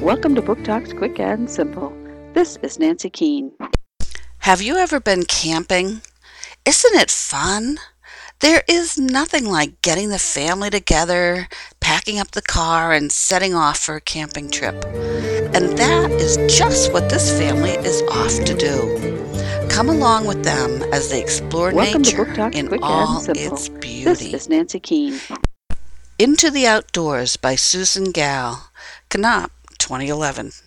Welcome to Book Talks Quick and Simple. This is Nancy Keane. Have you ever been camping? Isn't it fun? There is nothing like getting the family together, packing up the car, and setting off for a camping trip. And that is just what this family is off to do. Come along with them as they explore Welcome nature in Quick all its This is Nancy Keane. Into the Outdoors by Susan Gal, Knopf, 2011.